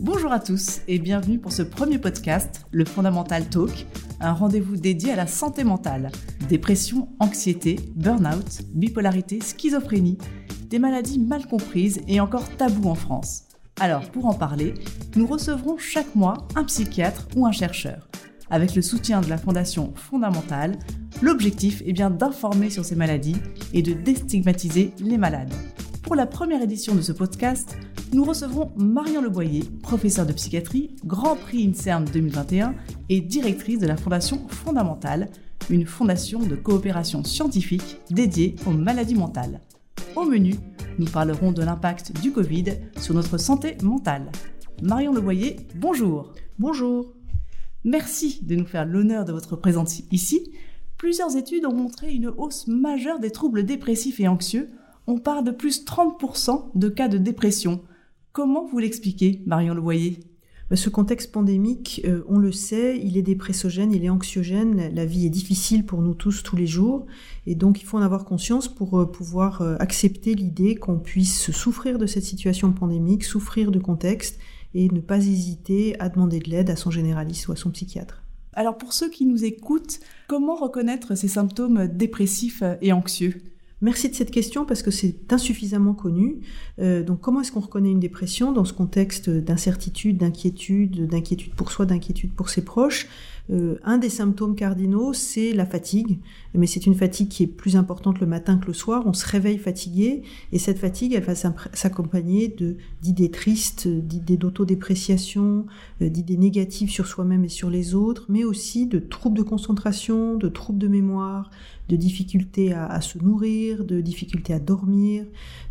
Bonjour à tous et bienvenue pour ce premier podcast, le Fondamental Talk, un rendez-vous dédié à la santé mentale, dépression, anxiété, burn-out, bipolarité, schizophrénie, des maladies mal comprises et encore tabous en France. Alors pour en parler, nous recevrons chaque mois un psychiatre ou un chercheur. Avec le soutien de la Fondation Fondamentale, l'objectif est bien d'informer sur ces maladies et de déstigmatiser les malades. Pour la première édition de ce podcast, nous recevrons Marion Leboyer, professeure de psychiatrie, Grand Prix INSERM 2021 et directrice de la Fondation Fondamentale, une fondation de coopération scientifique dédiée aux maladies mentales. Au menu, nous parlerons de l'impact du Covid sur notre santé mentale. Marion Leboyer, bonjour. Bonjour. Merci de nous faire l'honneur de votre présence ici. Plusieurs études ont montré une hausse majeure des troubles dépressifs et anxieux. On parle de plus 30% de cas de dépression. Comment vous l'expliquez, Marion Levoyer bah, ce contexte pandémique, euh, on le sait, il est dépressogène, il est anxiogène, la vie est difficile pour nous tous tous les jours, et donc il faut en avoir conscience pour euh, pouvoir euh, accepter l'idée qu'on puisse souffrir de cette situation pandémique, souffrir de contexte, et ne pas hésiter à demander de l'aide à son généraliste ou à son psychiatre. Alors pour ceux qui nous écoutent, comment reconnaître ces symptômes dépressifs et anxieux? Merci de cette question parce que c'est insuffisamment connu. Euh, donc comment est-ce qu'on reconnaît une dépression dans ce contexte d'incertitude, d'inquiétude, d'inquiétude pour soi, d'inquiétude pour ses proches? Euh, Un des symptômes cardinaux, c'est la fatigue, mais c'est une fatigue qui est plus importante le matin que le soir. On se réveille fatigué et cette fatigue, elle va s'accompagner d'idées tristes, d'idées d'autodépréciation, euh, d'idées négatives sur soi-même et sur les autres, mais aussi de troubles de concentration, de troubles de mémoire, de difficultés à, se nourrir, de difficultés à dormir,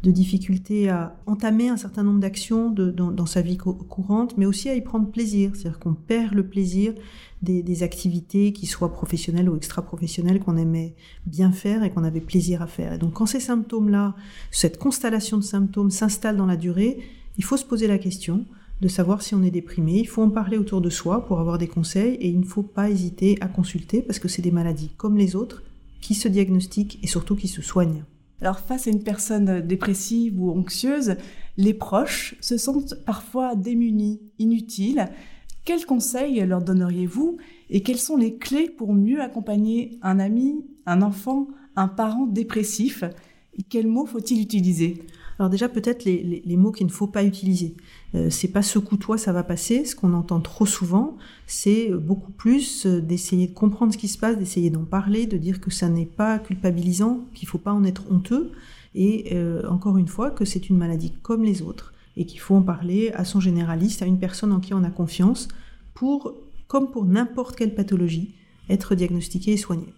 de difficultés à entamer un certain nombre d'actions dans, sa vie courante, mais aussi à y prendre plaisir. C'est-à-dire qu'on perd le plaisir des, activités qui soient professionnelles ou extra-professionnelles qu'on aimait bien faire et qu'on avait plaisir à faire. Et donc quand ces symptômes-là, cette constellation de symptômes s'installe dans la durée, il faut se poser la question de savoir si on est déprimé. Il faut en parler autour de soi pour avoir des conseils et il ne faut pas hésiter à consulter parce que c'est des maladies comme les autres qui se diagnostiquent et surtout qui se soignent. Alors face à une personne dépressive ou anxieuse, les proches se sentent parfois démunis, inutiles. Quels conseils leur donneriez-vous et quelles sont les clés pour mieux accompagner un ami, un enfant, un parent dépressif Quels mots faut-il utiliser? Alors déjà peut-être les, mots qu'il ne faut pas utiliser. Euh, c'est pas secoue-toi, ça va passer. Ce qu'on entend trop souvent, c'est beaucoup plus euh, d'essayer de comprendre ce qui se passe, d'essayer d'en parler, de dire que ça n'est pas culpabilisant, qu'il faut pas en être honteux, et euh, encore une fois que c'est une maladie comme les autres et qu'il faut en parler à son généraliste, à une personne en qui on a confiance, pour, comme pour n'importe quelle pathologie, être diagnostiqué et soigné.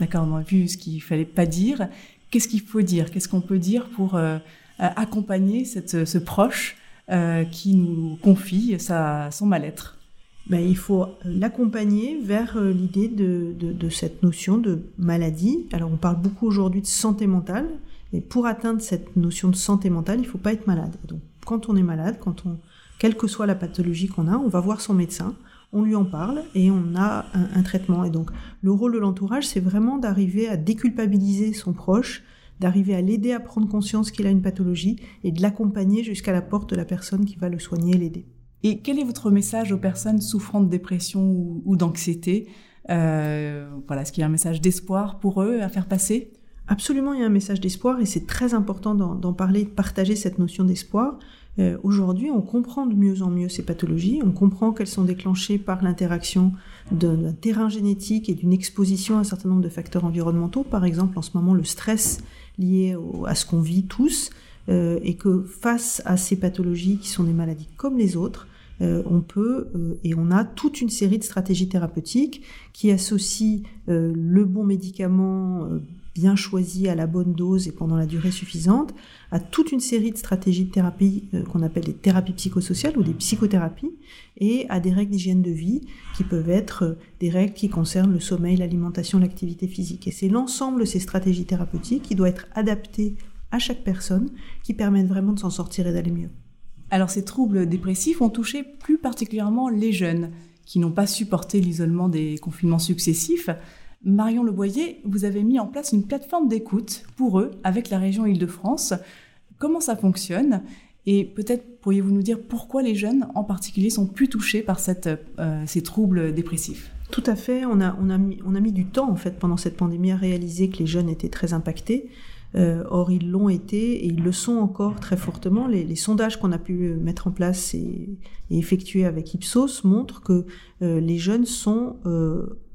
D'accord, on a vu ce qu'il fallait pas dire. Qu'est-ce qu'il faut dire? Qu'est-ce qu'on peut dire pour euh, accompagner cette, ce proche euh, qui nous confie sa, son mal-être? Ben, il faut l'accompagner vers euh, l'idée de, de, de, cette notion de maladie. Alors on parle beaucoup aujourd'hui de santé mentale, et pour atteindre cette notion de santé mentale, il ne faut pas être malade. donc quand on est malade, quand on, quelle que soit la pathologie qu'on a, on va voir son médecin, on lui en parle et on a un, traitement. Et donc, le rôle de l'entourage, c'est vraiment d'arriver à déculpabiliser son proche, d'arriver à l'aider à prendre conscience qu'il a une pathologie et de l'accompagner jusqu'à la porte de la personne qui va le soigner et l'aider. Et quel est votre message aux personnes souffrant de dépression ou, d'anxiété? Euh, Voilà, est-ce qu'il y a un message d'espoir pour eux à faire passer? Absolument, il y a un message d'espoir et c'est très important d'en parler, de partager cette notion d'espoir. Euh, aujourd'hui, on comprend de mieux en mieux ces pathologies, on comprend qu'elles sont déclenchées par l'interaction d'un terrain génétique et d'une exposition à un certain nombre de facteurs environnementaux, par exemple en ce moment le stress lié à ce qu'on vit tous, euh, et que face à ces pathologies qui sont des maladies comme les autres, euh, on peut et on a toute une série de stratégies thérapeutiques qui associent le bon médicament bien choisi à la bonne dose et pendant la durée suffisante, à toute une série de stratégies de thérapie euh, qu'on appelle des thérapies psychosociales ou des psychothérapies, et à des règles d'hygiène de vie qui peuvent être euh, des règles qui concernent le sommeil, l'alimentation, l'activité physique. Et c'est l'ensemble de ces stratégies thérapeutiques qui doit être adapté à chaque personne, qui permettent vraiment de s'en sortir et d'aller mieux. Alors ces troubles dépressifs ont touché plus particulièrement les jeunes qui n'ont pas supporté l'isolement des confinements successifs. Marion Leboyer, vous avez mis en place une plateforme d'écoute pour eux avec la région Île-de-France. Comment ça fonctionne Et peut-être pourriez-vous nous dire pourquoi les jeunes en particulier sont plus touchés par euh, ces troubles dépressifs? Tout à fait. On a, mis, du temps en fait pendant cette pandémie à réaliser que les jeunes étaient très impactés. Euh, or, ils l'ont été et ils le sont encore très fortement. Les, sondages qu'on a pu mettre en place et, effectuer avec Ipsos montrent que euh, les jeunes sont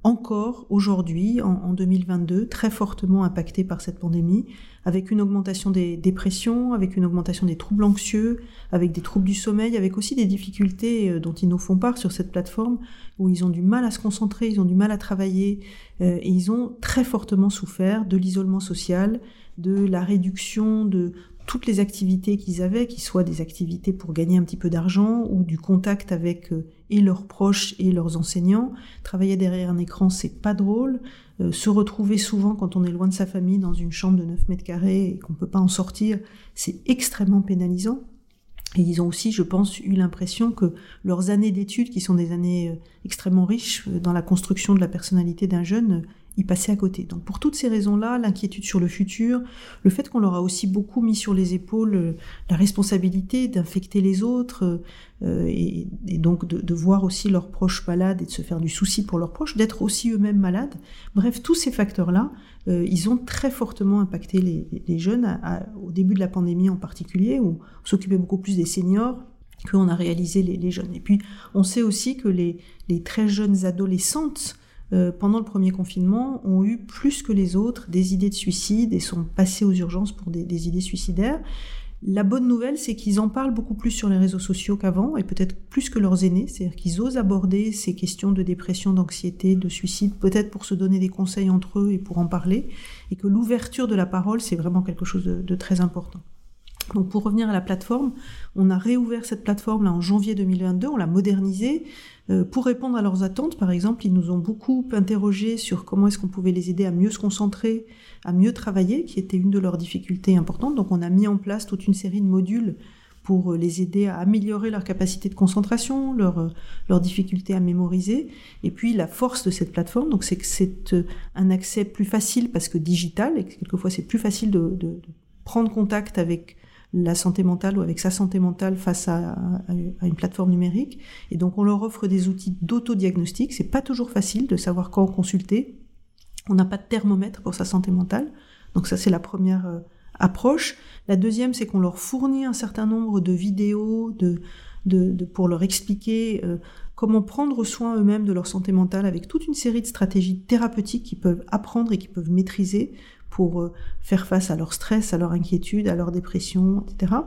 encore aujourd'hui, en, en, 2022, très fortement impactés par cette pandémie, avec une augmentation des dépressions, avec une augmentation des troubles anxieux, avec des troubles du sommeil, avec aussi des difficultés euh, dont ils nous font part sur cette plateforme, où ils ont du mal à se concentrer, ils ont du mal à travailler, euh, et ils ont très fortement souffert de l'isolement social, de la réduction de toutes les activités qu'ils avaient, qui soient des activités pour gagner un petit peu d'argent ou du contact avec euh, et leurs proches et leurs enseignants. Travailler derrière un écran, c'est pas drôle. Euh, se retrouver souvent quand on est loin de sa famille dans une chambre de 9 mètres carrés et qu'on peut pas en sortir, c'est extrêmement pénalisant. Et ils ont aussi, je pense, eu l'impression que leurs années d'études, qui sont des années euh, extrêmement riches dans la construction de la personnalité d'un jeune, y passer à côté. Donc pour toutes ces raisons-là, l'inquiétude sur le futur, le fait qu'on leur a aussi beaucoup mis sur les épaules euh, la responsabilité d'infecter les autres, euh, et, et, donc de, voir aussi leurs proches malades et de se faire du souci pour leurs proches, d'être aussi eux-mêmes malades. Bref, tous ces facteurs-là, euh, ils ont très fortement impacté les, jeunes, au début de la pandémie en particulier, où on s'occupait beaucoup plus des seniors, qu'on a réalisé les, jeunes. Et puis, on sait aussi que les très jeunes adolescentes euh, pendant le premier confinement, ont eu plus que les autres des idées de suicide et sont passés aux urgences pour des, idées suicidaires. La bonne nouvelle, c'est qu'ils en parlent beaucoup plus sur les réseaux sociaux qu'avant, et peut-être plus que leurs aînés, c'est-à-dire qu'ils osent aborder ces questions de dépression, d'anxiété, de suicide, peut-être pour se donner des conseils entre eux et pour en parler, et que l'ouverture de la parole, c'est vraiment quelque chose de très important. Donc pour revenir à la plateforme, on a réouvert cette plateforme en janvier 2022, on l'a modernisée euh, pour répondre à leurs attentes. Par exemple, ils nous ont beaucoup interrogé sur comment est-ce qu'on pouvait les aider à mieux se concentrer, à mieux travailler, qui était une de leurs difficultés importantes. Donc on a mis en place toute une série de modules pour les aider à améliorer leur capacité de concentration, leur, leur difficulté à mémoriser. Et puis la force de cette plateforme, c'est que c'est euh, un accès plus facile parce que digital, et que quelquefois c'est plus facile de prendre contact avec la santé mentale ou avec sa santé mentale face à, une plateforme numérique. Et donc on leur offre des outils d'autodiagnostic. C'est pas toujours facile de savoir quand consulter. On n'a pas de thermomètre pour sa santé mentale. Donc ça c'est la première euh, approche. La deuxième c'est qu'on leur fournit un certain nombre de vidéos de, de pour leur expliquer euh, comment prendre soin eux-mêmes de leur santé mentale avec toute une série de stratégies thérapeutiques qu'ils peuvent apprendre et qu'ils peuvent maîtriser pour euh, faire face à leur stress, à leur inquiétude, à leur dépression, etc.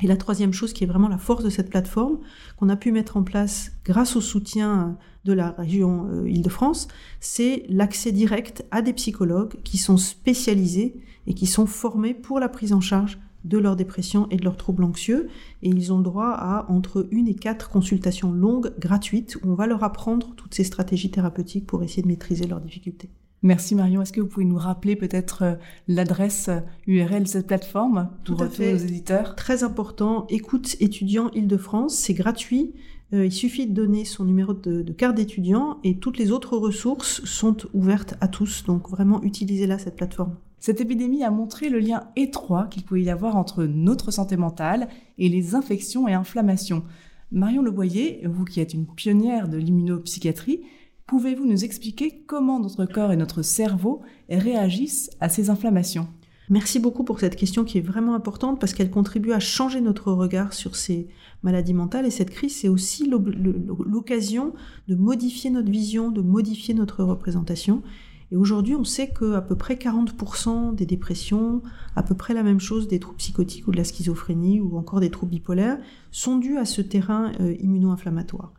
Et la troisième chose qui est vraiment la force de cette plateforme, qu'on a pu mettre en place grâce au soutien de la région euh, Île-de-France, c'est l'accès direct à des psychologues qui sont spécialisés et qui sont formés pour la prise en charge de leur dépression et de leurs troubles anxieux. Et ils ont le droit à entre une et quatre consultations longues, gratuites, où on va leur apprendre toutes ces stratégies thérapeutiques pour essayer de maîtriser leurs difficultés. Merci Marion. Est-ce que vous pouvez nous rappeler peut-être euh, l'adresse URL de cette plateforme pour tous nos éditeurs? Très important. Écoute étudiant Île-de-France, c'est gratuit. Euh, il suffit de donner son numéro de, de carte d'étudiant et toutes les autres ressources sont ouvertes à tous. Donc vraiment, utilisez-la cette plateforme. Cette épidémie a montré le lien étroit qu'il pouvait y avoir entre notre santé mentale et les infections et inflammations. Marion Leboyer, vous qui êtes une pionnière de l'immunopsychiatrie, Pouvez-vous nous expliquer comment notre corps et notre cerveau réagissent à ces inflammations? Merci beaucoup pour cette question qui est vraiment importante parce qu'elle contribue à changer notre regard sur ces maladies mentales et cette crise, c'est aussi l'occasion de modifier notre vision, de modifier notre représentation. Et aujourd'hui, on sait qu'à peu près 40% des dépressions, à peu près la même chose des troubles psychotiques ou de la schizophrénie ou encore des troubles bipolaires, sont dus à ce terrain euh, immuno-inflammatoire.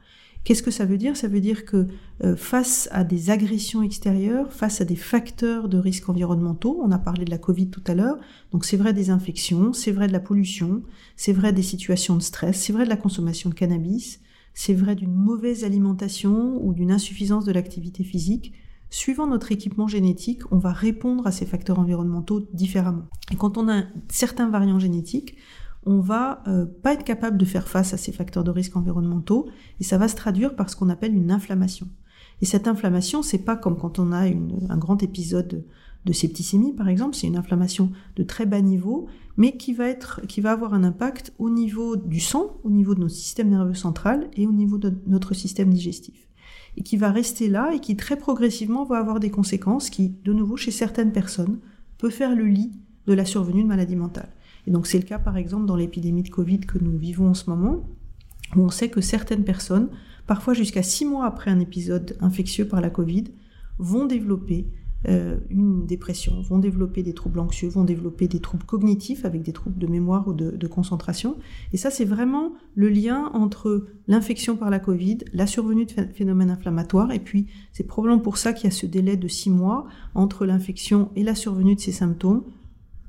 Qu'est-ce que ça veut dire? Ça veut dire que euh, face à des agressions extérieures, face à des facteurs de risques environnementaux, on a parlé de la Covid tout à l'heure, donc c'est vrai des infections, c'est vrai de la pollution, c'est vrai des situations de stress, c'est vrai de la consommation de cannabis, c'est vrai d'une mauvaise alimentation ou d'une insuffisance de l'activité physique. Suivant notre équipement génétique, on va répondre à ces facteurs environnementaux différemment. Et quand on a certains variants génétiques, on va euh, pas être capable de faire face à ces facteurs de risque environnementaux et ça va se traduire par ce qu'on appelle une inflammation. Et cette inflammation, c'est pas comme quand on a un grand épisode de septicémie, par exemple, c'est une inflammation de très bas niveau, mais qui va, être, qui va avoir un impact au niveau du sang, au niveau de notre système nerveux central et au niveau de notre système digestif. Et qui va rester là et qui très progressivement va avoir des conséquences qui, de nouveau, chez certaines personnes, peut faire le lit de la survenue de maladies mentales. Et donc c'est le cas par exemple dans l'épidémie de Covid que nous vivons en ce moment, où on sait que certaines personnes, parfois jusqu'à six mois après un épisode infectieux par la Covid, vont développer euh, une dépression, vont développer des troubles anxieux, vont développer des troubles cognitifs avec des troubles de mémoire ou de, concentration. Et ça, c'est vraiment le lien entre l'infection par la Covid, la survenue de phénomènes inflammatoires, et puis c'est probablement pour ça qu'il y a ce délai de six mois entre l'infection et la survenue de ces symptômes,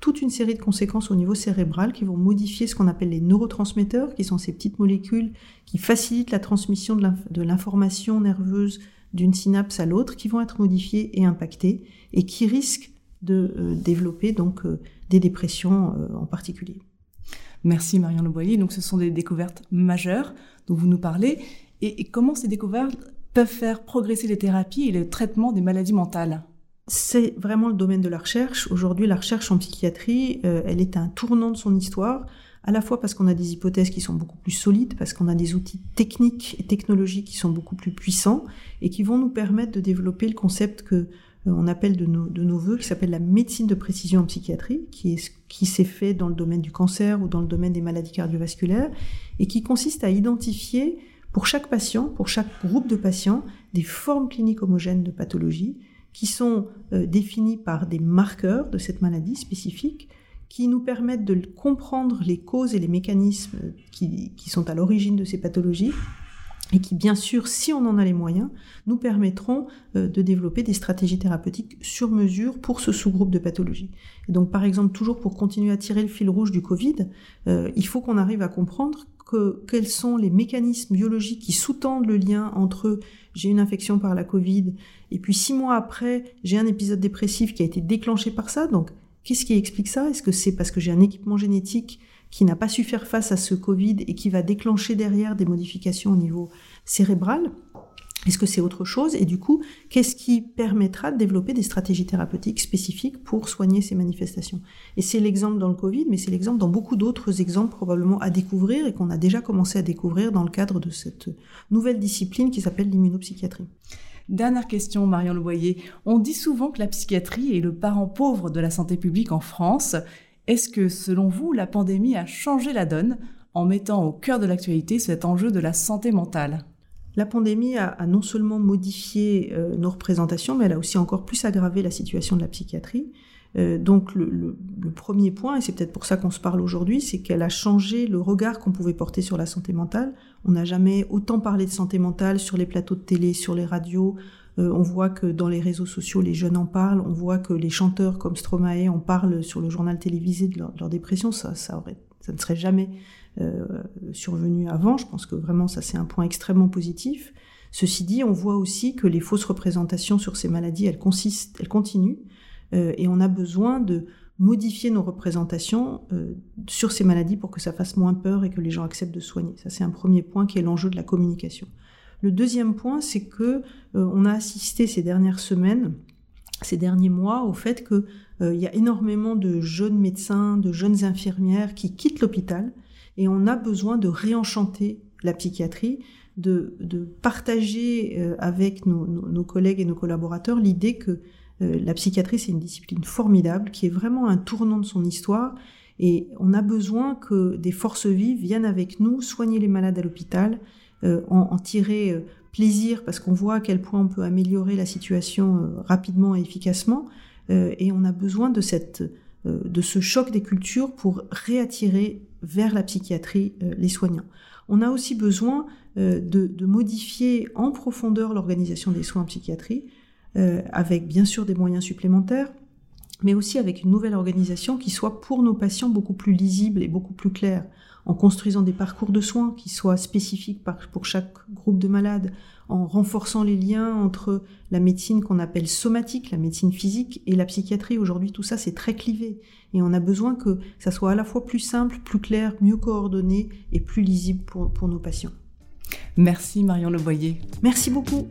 toute une série de conséquences au niveau cérébral qui vont modifier ce qu'on appelle les neurotransmetteurs, qui sont ces petites molécules qui facilitent la transmission de l'information nerveuse d'une synapse à l'autre qui vont être modifiées et impactées et qui risquent de euh, développer donc euh, des dépressions euh, en particulier. Merci Marion Leboyer. Donc ce sont des découvertes majeures dont vous nous parlez et, comment ces découvertes peuvent faire progresser les thérapies et le traitement des maladies mentales? C'est vraiment le domaine de la recherche. Aujourd'hui, la recherche en psychiatrie, elle est un tournant de son histoire à la fois parce qu'on a des hypothèses qui sont beaucoup plus solides, parce qu'on a des outils techniques et technologiques qui sont beaucoup plus puissants et qui vont nous permettre de développer le concept que euh, on appelle de nos, de nos voeux, qui s'appelle la médecine de précision en psychiatrie, qui est qui s'est fait dans le domaine du cancer ou dans le domaine des maladies cardiovasculaires, et qui consiste à identifier pour chaque patient, pour chaque groupe de patients, des formes cliniques homogènes de pathologie qui sont euh, définies par des marqueurs de cette maladie spécifique, qui nous permettent de comprendre les causes et les mécanismes qui, sont à l'origine de ces pathologies et qui, bien sûr, si on en a les moyens, nous permettront euh, de développer des stratégies thérapeutiques sur mesure pour ce sous-groupe de pathologies. Donc, par exemple, toujours pour continuer à tirer le fil rouge du Covid, euh, il faut qu'on arrive à comprendre que, quels sont les mécanismes biologiques qui sous-tendent le lien entre j'ai une infection par la Covid et puis six mois après, j'ai un épisode dépressif qui a été déclenché par ça. Donc, Qu'est-ce qui explique ça? Est-ce que c'est parce que j'ai un équipement génétique qui n'a pas su faire face à ce Covid et qui va déclencher derrière des modifications au niveau cérébral? Est-ce que c'est autre chose Et du coup, qu'est-ce qui permettra de développer des stratégies thérapeutiques spécifiques pour soigner ces manifestations Et c'est l'exemple dans le Covid, mais c'est l'exemple dans beaucoup d'autres exemples probablement à découvrir et qu'on a déjà commencé à découvrir dans le cadre de cette nouvelle discipline qui s'appelle l'immunopsychiatrie. Dernière question, Marion Levoyer. On dit souvent que la psychiatrie est le parent pauvre de la santé publique en France. Est-ce que, selon vous, la pandémie a changé la donne en mettant au cœur de l'actualité cet enjeu de la santé mentale? La pandémie a, non seulement modifié euh, nos représentations, mais elle a aussi encore plus aggravé la situation de la psychiatrie. Euh, donc le, premier point, et c'est peut-être pour ça qu'on se parle aujourd'hui, c'est qu'elle a changé le regard qu'on pouvait porter sur la santé mentale. On n'a jamais autant parlé de santé mentale sur les plateaux de télé, sur les radios. Euh, on voit que dans les réseaux sociaux, les jeunes en parlent. On voit que les chanteurs comme Stromae en parlent sur le journal télévisé de leur, dépression. Ça, aurait, ça ne serait jamais euh, survenu avant. Je pense que vraiment ça c'est un point extrêmement positif. Ceci dit, on voit aussi que les fausses représentations sur ces maladies, elles, consistent, elles continuent. Euh, et on a besoin de modifier nos représentations euh, sur ces maladies pour que ça fasse moins peur et que les gens acceptent de soigner. Ça, c'est un premier point qui est l'enjeu de la communication. Le deuxième point, c'est que on a assisté ces dernières semaines, ces derniers mois, au fait qu'il y a énormément de jeunes médecins, de jeunes infirmières qui quittent l'hôpital et on a besoin de réenchanter la psychiatrie, de, partager avec nos, collègues et nos collaborateurs l'idée que euh, la psychiatrie, c'est une discipline formidable qui est vraiment un tournant de son histoire et on a besoin que des forces vives viennent avec nous soigner les malades à l'hôpital, euh, en, tirer euh, plaisir parce qu'on voit à quel point on peut améliorer la situation rapidement et efficacement. et on a besoin de, cette, de ce choc des cultures pour réattirer vers la psychiatrie les soignants. On a aussi besoin de, de modifier en profondeur l'organisation des soins en psychiatrie euh, avec bien sûr des moyens supplémentaires, mais aussi avec une nouvelle organisation qui soit pour nos patients beaucoup plus lisible et beaucoup plus claire, en construisant des parcours de soins qui soient spécifiques pour chaque groupe de malades, en renforçant les liens entre la médecine qu'on appelle somatique, la médecine physique, et la psychiatrie. Aujourd'hui, tout ça, c'est très clivé. Et on a besoin que ça soit à la fois plus simple, plus clair, mieux coordonné et plus lisible pour nos patients. Merci Marion Leboyer. Merci beaucoup.